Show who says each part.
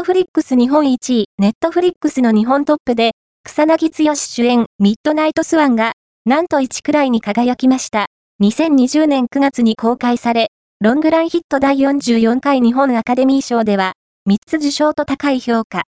Speaker 1: トフリックス日本1位、ネットフリックスの日本トップで、草彅剛主演、ミッドナイトスワンが、なんと1くらいに輝きました。2020年9月に公開され、ロングランヒット第44回日本アカデミー賞では、3つ受賞と高い評価。